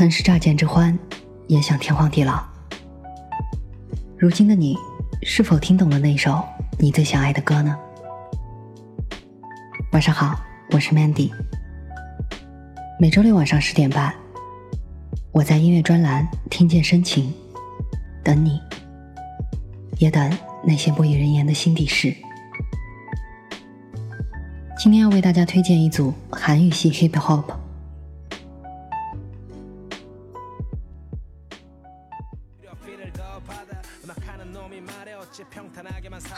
曾是乍见之欢，也想天荒地老。如今的你，是否听懂了那首你最想爱的歌呢？晚上好，我是 Mandy。每周六晚上十点半，我在音乐专栏听见深情，等你，也等那些不语人言的心底事。今天要为大家推荐一组韩语系 Hip Hop。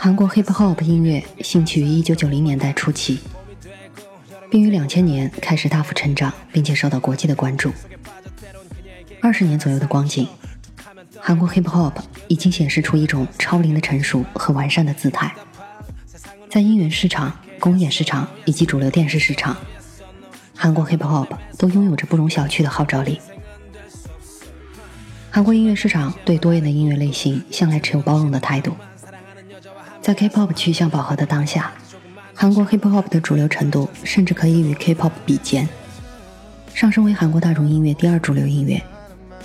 韩国 Hip Hop 音乐兴起于1990年代初期，并于2000年开始大幅成长，并且受到国际的关注。二十年左右的光景，韩国 Hip Hop 已经显示出一种超龄的成熟和完善的姿态，在音源市场、公演市场以及主流电视市场，韩国 Hip Hop 都拥有着不容小觑的号召力。韩国音乐市场对多元的音乐类型向来持有包容的态度。在 K-pop 趋向饱和的当下，韩国 Hip Hop 的主流程度甚至可以与 K-pop 比肩，上升为韩国大众音乐第二主流音乐，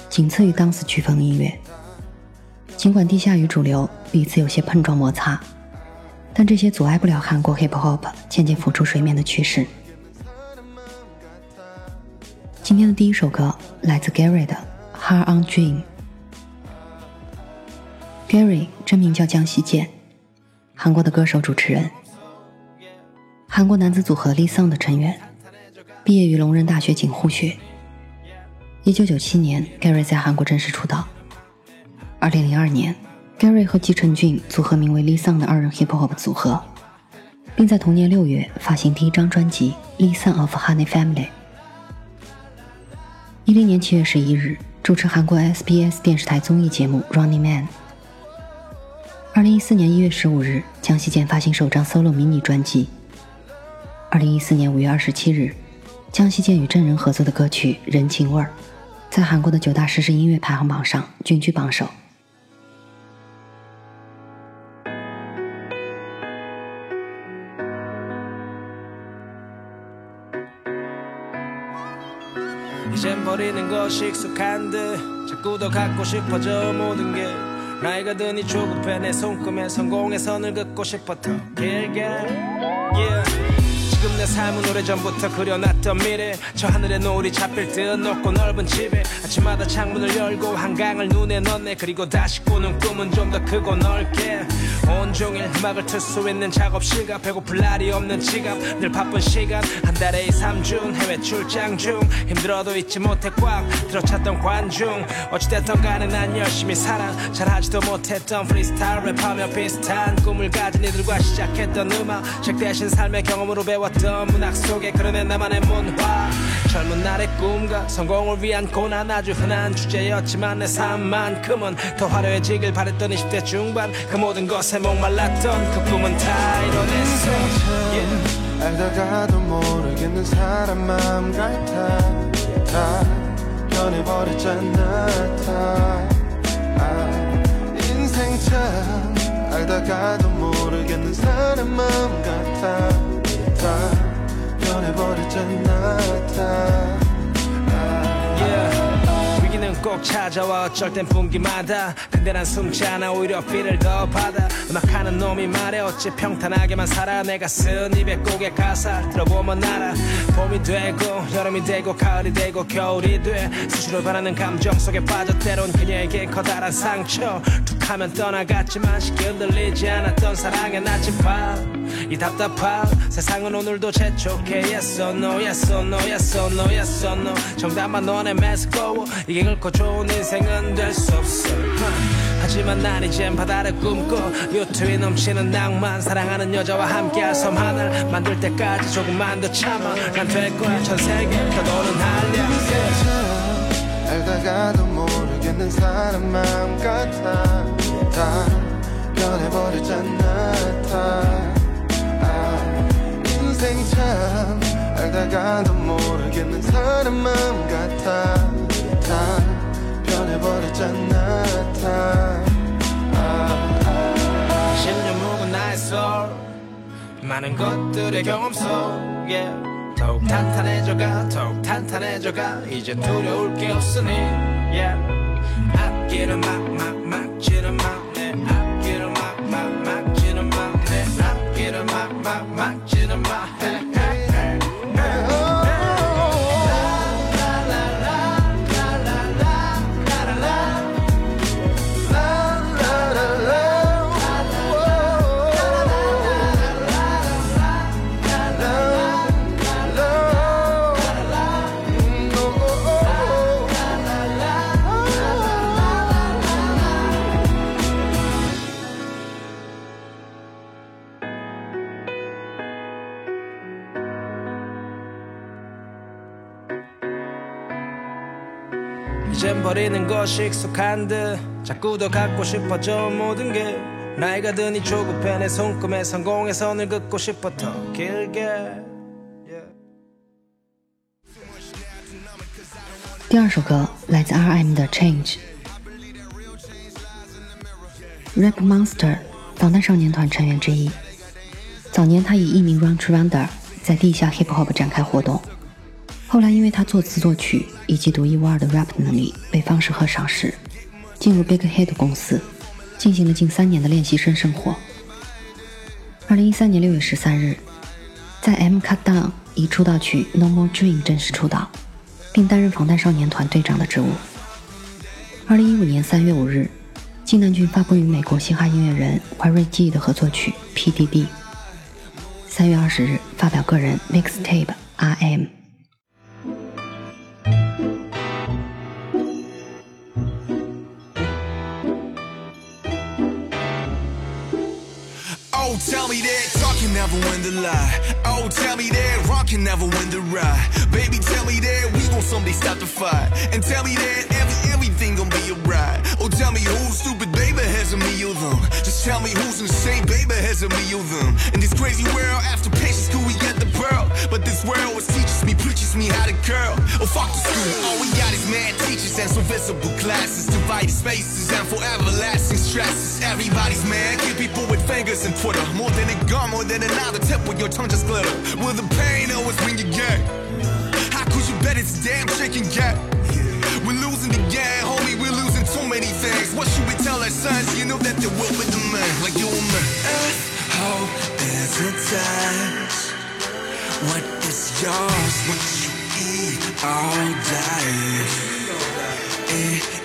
仅次于 Dance 曲风音乐。尽管地下与主流彼此有些碰撞摩擦，但这些阻碍不了韩国 Hip Hop 渐渐浮出水面的趋势。今天的第一首歌来自 Gary 的。Hard on Dream，Gary 真名叫江西健，韩国的歌手、主持人，韩国男子组合 Lisa 的成员，毕业于龙仁大学警护学。一九九七年，Gary 在韩国正式出道。二零零二年，Gary 和吉成俊组合名为 Lisa 的二人 Hip Hop 组合，并在同年六月发行第一张专辑《Lisa of Honey Family》。一零年七月十一日。主持韩国 SBS 电视台综艺节目《Running Man》。二零一四年一月十五日，江西健发行首张 solo 迷你专辑。二零一四年五月二十七日，江西健与真人合作的歌曲《人情味儿》在韩国的九大实时音乐排行榜上均居榜首。이젠버리는것익숙한듯자꾸더갖고싶어져모든게 나이가 드니 조급해 내 손금에 성공의선을긋고싶어더길게. Yeah 지금 내 삶은 오래전부터 그려놨던 미래. 저 하늘에 노을이 잡힐 듯 높고 넓은 집에. 아침마다 창문을 열고 한강을 눈에 넣네. 그리고 다시 꾸는 꿈은 좀 더 크고 넓게. 온종일 음악을 틀 수 있는 작업실과 배고플 날이 없는 지갑. 늘 바쁜 시간. 한 달에 2, 3준 해외 출장 중. 힘들어도 잊지 못해 꽉 들어찼던 관중. 어찌됐던 간에 난 열심히 살아. 잘하지도 못했던 프리스타일 랩하며 비슷한 꿈을 가진 이들과 시작했던 음악. 책 대신 삶의 경험으로 배워 왔던 문학 속에 그려낸 나만의 문화 젊은 날의 꿈과 성공을 위한 고난 아주 흔한 주제였지만 내 삶만큼은 더 화려해지길 바랬던 20대 중반 그 모든 것에 목말랐던 그 꿈은 다 이뤄냈어. yeah. 알다가도 모르겠는 사람 마음 같아. 다 변해버렸잖아 다. 아, 인생 참 알다가도 모르겠는 사람 마음 같아 다 변해버렸잖아 다. 꼭 찾아와 어쩔 땐 분기마다. 근데 난 숨지 않아 오히려 비를 더 받아. 음악하는 놈이 말해 어찌 평탄하게만 살아. 내가 쓴 입에 꼭의 가사 들어보면 알아. 봄이 되고 여름이 되고 가을이 되고 겨울이 돼. 수시로 변하는 감정 속에 빠져 때론 그녀에게 커다란 상처. 툭 하면 떠나갔지만 쉽게 흔들리지 않았던 사랑의 나침반 이 답답함 세상은 오늘도 재촉해 Yes or no Yes or no Yes or no Yes or no 정답만 너네 매스꺼워 이게 긁고 좋은 인생은 될 수 없어. 하지만 난 이젠 바다를 꿈꿔 요트에 넘치는 낭만 사랑하는 여자와 함께할 섬 하나를 만들 때까지 조금만 더 참아. 난 될 거야 전 세계 떠도는 한량 알다가도 모르겠는 사람 마음 같아 다 변해버렸잖아 다. 인생 참 알다가도 모르겠는 사람 마음 같아. 다 변해버렸잖아 다. 아, 아. 10년 묵은 나의 soul. 많은 것들의 경험 속에 더욱 탄탄해져가 더욱 탄탄해져가. 이제 두려울 게 없으니 yeah. 앞길을 막 my, my, Jenna, my. 이젠 버리는 것이 익숙한 듯 자꾸 더 갖고 싶어져 모든 게 나이가 드니 조급해 내 손금에 성공의 선을 긋고 싶어 더 길게 yeah. 第二首歌来自 R.M 的《Change》，Rap Monster 防弹少年团成员之一。早年他以艺名 Run Rounder 在地下 Hip Hop 展开活动， 后来因为他作词作曲以及独一无二的 rap 能力被方士赫赏识，进入 Big Hit 公司，进行了近三年的练习生生活。二零一三年六月十三日，在 M Cut Down 以出道曲《No More Dream》正式出道，并担任防弹少年团队长的职务。二零一五年三月五日，金南俊发布与美国嘻哈音乐人怀瑞 G 的合作曲《PDD》。三月二十日发表个人 mixtape《RM》。Me that talk can never win the lie. Oh, tell me that rock can never win the ride. Baby, tell me that we gon' someday stop the fight. And tell me that every, everything gon' be alright. Oh, tell me who's stupid, baby, has a me or them. Just tell me who's insane, baby, has a me or them. In this crazy world, after patience, could get pearl? But this world was teaches me, preaches me how to curl. Oh, fuck the school. All we got is mad teachers and some visible classes. Divided spaces and for everlasting stresses. Everybody's mad, kill people with fingers and Twitter. More than a gun, more than another tip with your tongue just glitter. Will the pain always bring you gang? How could you bet it's damn chicken gap? We're losing the game, homie, we're losing too many things. What should we tell our sons? You know that they will with the man, like you and me. Hope is a touch. What is yours? What you eat all day? If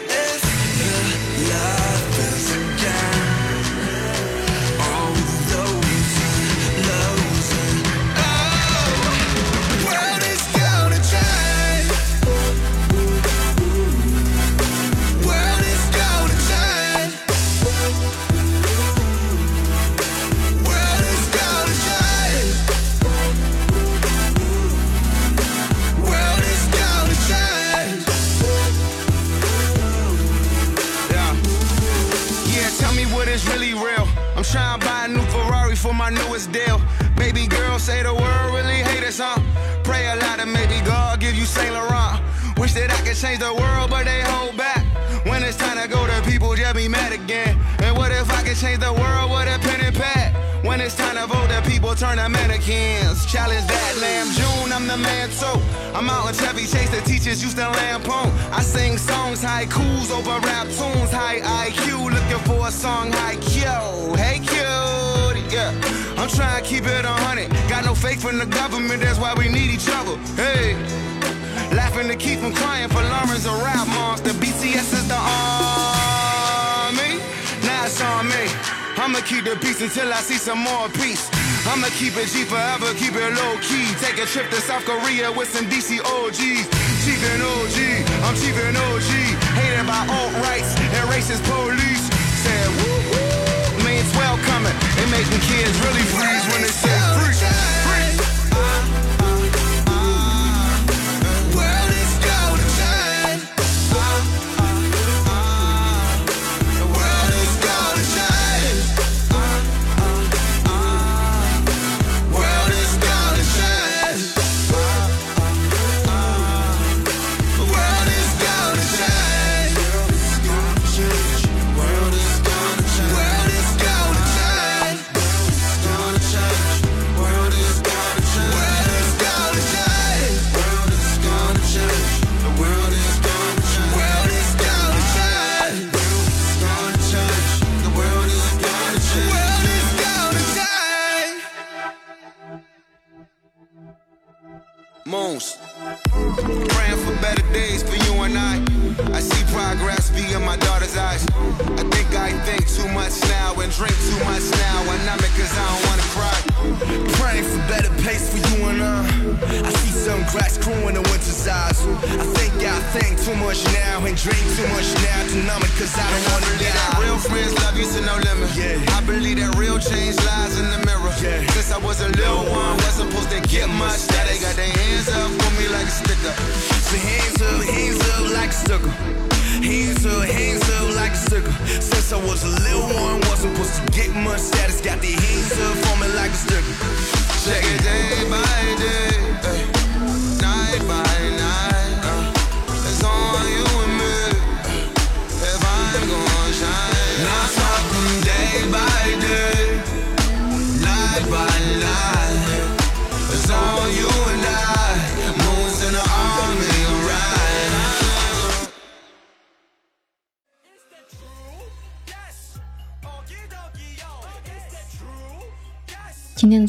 really real. I'm trying to buy a new Ferrari for my newest deal. Baby girl say the world really hate us, huh? Pray a lot and maybe God give you Saint Laurent. Wish that I could change the world, but they hold back. When it's time to go, the people just be mad again. And what if I could change the world with a pen and pad? When it's time to vote, the people turn to mannequins. Challenge that lamb June, I'm the man too. I'm out in Chevy Chase, the teachers used to lampoon. I sing songs, haikus over rap tunes, high IQ. Looking for a song, high Q. Hey, cute, yeah. I'm trying to keep it a hundred. Got no faith in the government, that's why we need each other. Hey. Laughing to keep from crying for Lawrence a rap monster. BTS is the army. Now it's on me. I'ma keep the peace until I see some more peace. I'ma keep it G forever, keep it low key. Take a trip to South Korea with some DC OGs. And OG, I'm and OG. Hated by alt rights and racist police. Said woo woo, see some crew in the winter's eyes. I think I think too much now and drink too much now to numb it cause I don't wanna believe that real friends love you to no limit. Yeah. I believe that real change lies in the mirror. Yeah. Since I was a little one, wasn't supposed to get much. Now they got their hands up for me like a sticker. So hands up, hands up like a sticker. Hands up, hands up like a sticker. Since I was a little one, wasn't supposed to get much status. Got their hands up for me like a sticker. Check it day by day,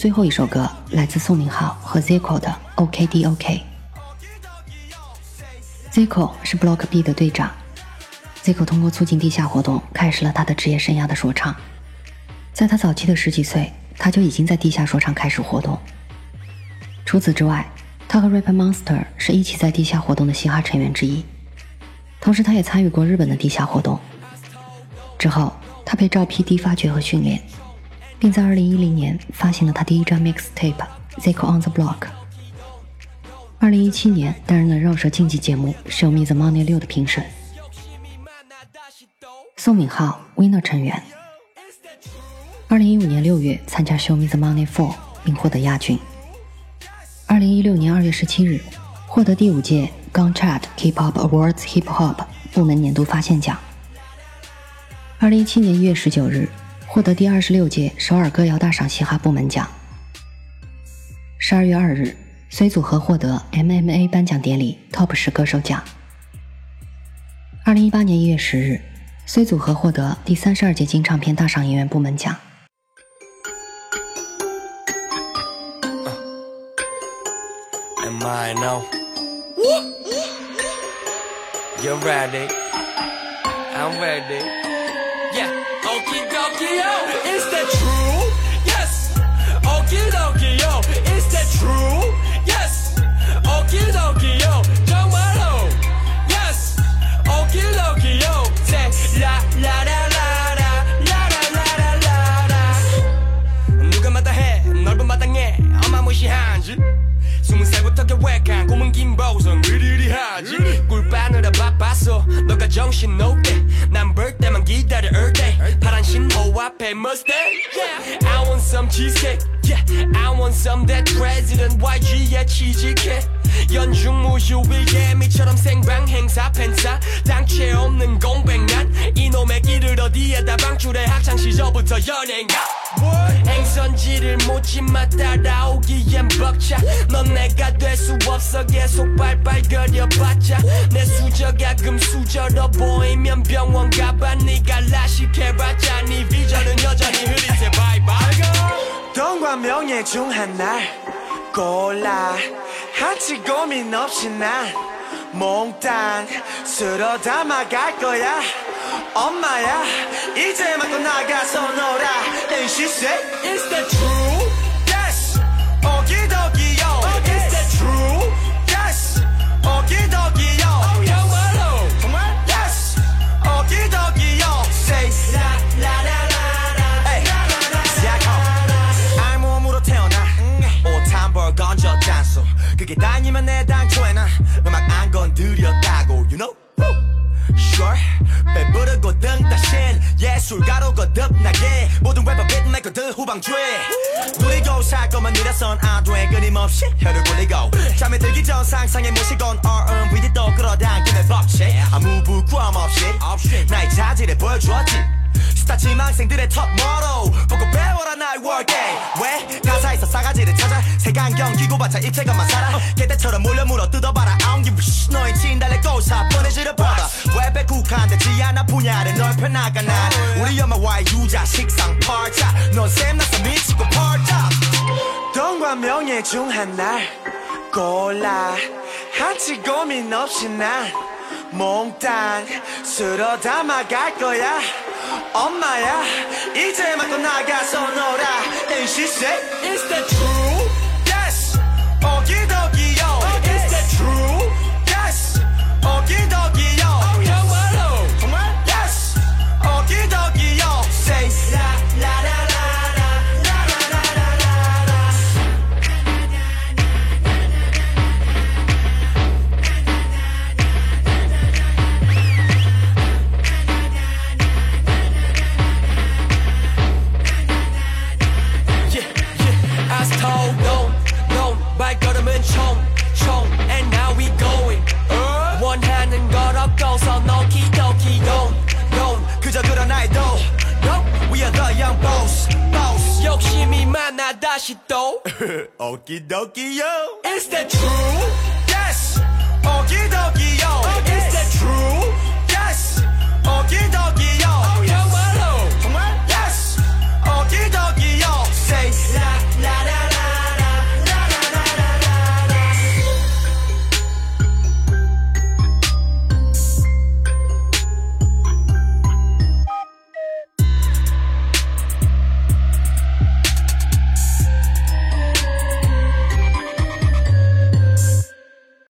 最后一首歌来自宋明浩和 Zico 的 OKDOK。Zico 是 Block B 的队长。Zico 通过促进地下活动，开始了他的职业生涯的说唱。在他早期的十几岁，他就已经在地下说唱开始活动。除此之外，他和 Rapper Monster 是一起在地下活动的嘻哈成员之一。同时，他也参与过日本的地下活动。之后，他被赵 PD 发掘和训练，并在2010年发行了他第一张 mixtape《Zico on the Block》。2017年担任了饶舌竞技节目《Show Me the Money 六》的评审。宋敏浩 Winner 成员。2015年6月参加《Show Me the Money Four》并获得亚军。2016年2月17日获得第五届 Gongchat Hip Hop Awards Hip Hop 部门年度发现奖。2017年1月19日获得第二十六届首尔歌谣大赏嘻哈部门奖。十二月二日，随组合获得 MMA 颁奖典礼 Top 十歌手奖。二零一八年一月10日，随组合获得第三十二届金唱片大赏演员部门奖。Am I know? You ready? I'm ready. 정신 놓게 난벌 때만 기다려 all day 파란 신호 앞에 Mustang yeah. I want some cheesecake yeah. I want some that president YG에 취직해 연중 무휴일 예미처럼 생방 행사 팬싸 당최 없는 공백 난 이놈의 길을 어디에다 방출해 학창 시절부터 연예인가. 행선지를 묻지마 따라오기엔 벅차. 넌 내가 될 수 없어 계속 발발거려봤자. 내 수저가 금수저로 보이면 병원 가봐 네가 라식해봤자. 네 비전은 여전히 흐릿해. 바이바이 돈과 명예 중 하나 골라. 한치 고민 없이 난 몽땅 쓸어 담아갈 거야 엄마야 이제 맞고 나가 예술가로 거듭나게 모든 래퍼 빗메이커들 후방주에 누리고 살 거면 느려선 안돼 끊임없이 혀를 굴리고 잠에 들기 전 상상에 모시곤 R&B도 또 끌어당기는 법칙 아무 부끄럼 없이 나의 자질을 보여주었지 스타친 학생들의 톱모로 보고 배워라 나의 월계 왜? 가사에서 싸가지를 찾아. 색안경 끼고 봤자 입체감만 살아. 개떼처럼 몰려 물어 뜯어봐라. I don't give a shit 너의 진달래 꽃사 보내지를 봐봐 왜 백국한데 지 않아 분야를 넓혀나가 나 우리 엄마와의 유자 식상 팔자 넌샘 나서 미치고 팔자 돈과 명예 중 하나 골라. 한치 고민 없이 난 몽땅 쓸어 담아갈 거야. 엄마야 이제 막 떠나가서 놀아 And she said Is that true?